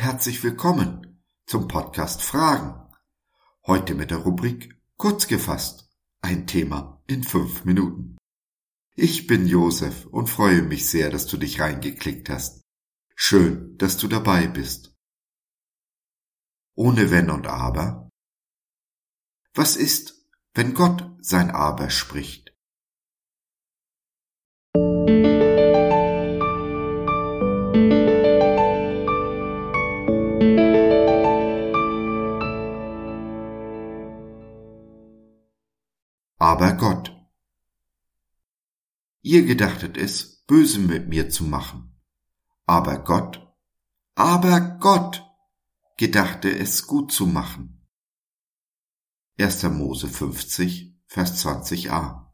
herzlich willkommen zum Podcast Fragen. Heute mit der Rubrik Kurz gefasst. Ein Thema in fünf Minuten. Ich bin Josef und freue mich sehr, dass du dich reingeklickt hast. Schön, dass du dabei bist. Ohne Wenn und Aber. Was ist, wenn Gott sein Aber spricht? Ihr gedachtet es, böse mit mir zu machen. Aber Gott, aber Gott gedachte es gut zu machen. 1. Mose 50, Vers 20a.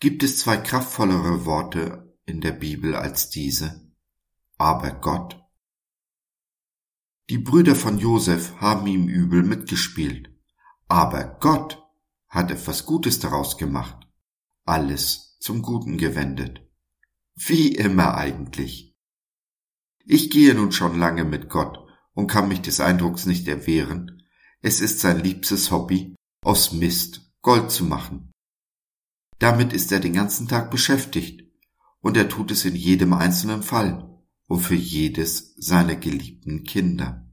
Gibt es zwei kraftvollere Worte in der Bibel als diese? Aber Gott? Die Brüder von Josef haben ihm übel mitgespielt. Aber Gott hat etwas Gutes daraus gemacht, alles zum Guten gewendet. Wie immer eigentlich. Ich gehe nun schon lange mit Gott und kann mich des Eindrucks nicht erwehren, es ist sein liebstes Hobby, aus Mist Gold zu machen. Damit ist er den ganzen Tag beschäftigt, und er tut es in jedem einzelnen Fall und für jedes seiner geliebten Kinder.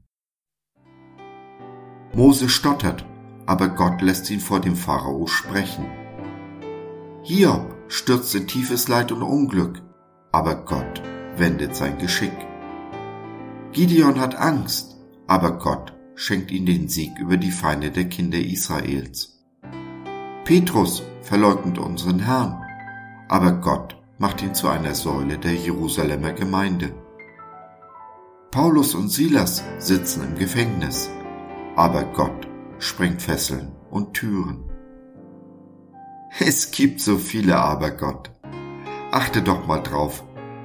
Mose stottert aber Gott lässt ihn vor dem Pharao sprechen. Hiob stürzt in tiefes Leid und Unglück, aber Gott wendet sein Geschick. Gideon hat Angst, aber Gott schenkt ihm den Sieg über die Feinde der Kinder Israels. Petrus verleugnet unseren Herrn, aber Gott macht ihn zu einer Säule der Jerusalemer Gemeinde. Paulus und Silas sitzen im Gefängnis, aber Gott sprengt Fesseln und Türen. Es gibt so viele Abergott. Achte doch mal drauf,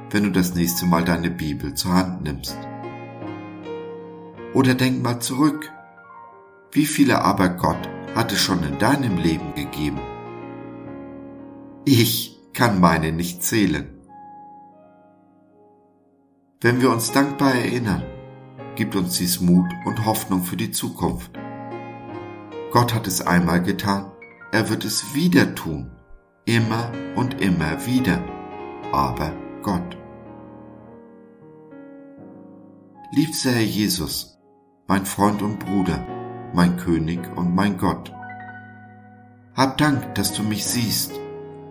wenn du das nächste Mal deine Bibel zur Hand nimmst. Oder denk mal zurück. Wie viele Abergott hat es schon in deinem Leben gegeben? Ich kann meine nicht zählen. Wenn wir uns dankbar erinnern, gibt uns dies Mut und Hoffnung für die Zukunft. Gott hat es einmal getan, er wird es wieder tun, immer und immer wieder, aber Gott. Liebster Herr Jesus, mein Freund und Bruder, mein König und mein Gott, hab Dank, dass du mich siehst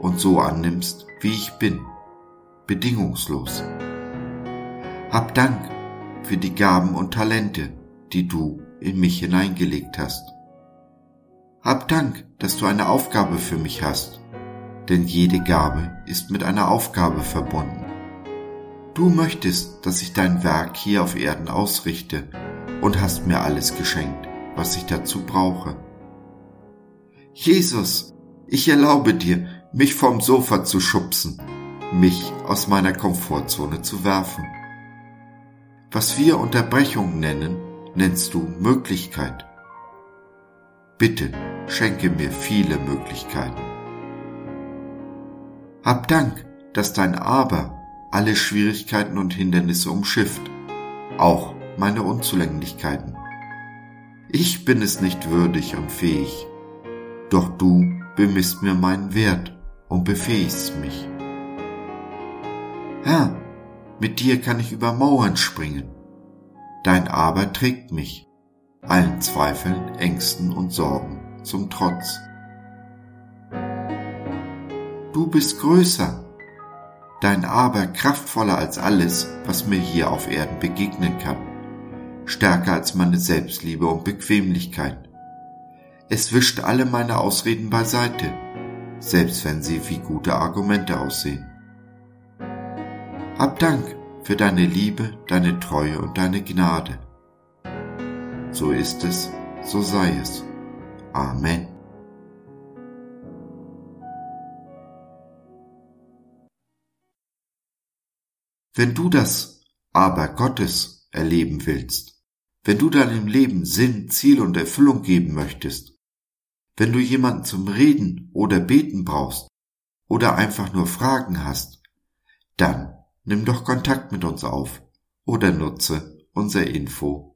und so annimmst, wie ich bin, bedingungslos. Hab Dank für die Gaben und Talente, die du in mich hineingelegt hast. Hab Dank, dass du eine Aufgabe für mich hast, denn jede Gabe ist mit einer Aufgabe verbunden. Du möchtest, dass ich dein Werk hier auf Erden ausrichte und hast mir alles geschenkt, was ich dazu brauche. Jesus, ich erlaube dir, mich vom Sofa zu schubsen, mich aus meiner Komfortzone zu werfen. Was wir Unterbrechung nennen, nennst du Möglichkeit. Bitte schenke mir viele Möglichkeiten. Hab Dank, dass dein Aber alle Schwierigkeiten und Hindernisse umschifft, auch meine Unzulänglichkeiten. Ich bin es nicht würdig und fähig, doch du bemisst mir meinen Wert und befähigst mich. Herr, mit dir kann ich über Mauern springen. Dein Aber trägt mich allen Zweifeln, Ängsten und Sorgen zum Trotz. Du bist größer, dein Aber kraftvoller als alles, was mir hier auf Erden begegnen kann, stärker als meine Selbstliebe und Bequemlichkeit. Es wischt alle meine Ausreden beiseite, selbst wenn sie wie gute Argumente aussehen. Hab Dank für deine Liebe, deine Treue und deine Gnade so ist es, so sei es. Amen. Wenn du das Aber Gottes erleben willst, wenn du deinem Leben Sinn, Ziel und Erfüllung geben möchtest, wenn du jemanden zum Reden oder Beten brauchst oder einfach nur Fragen hast, dann nimm doch Kontakt mit uns auf oder nutze unser Info-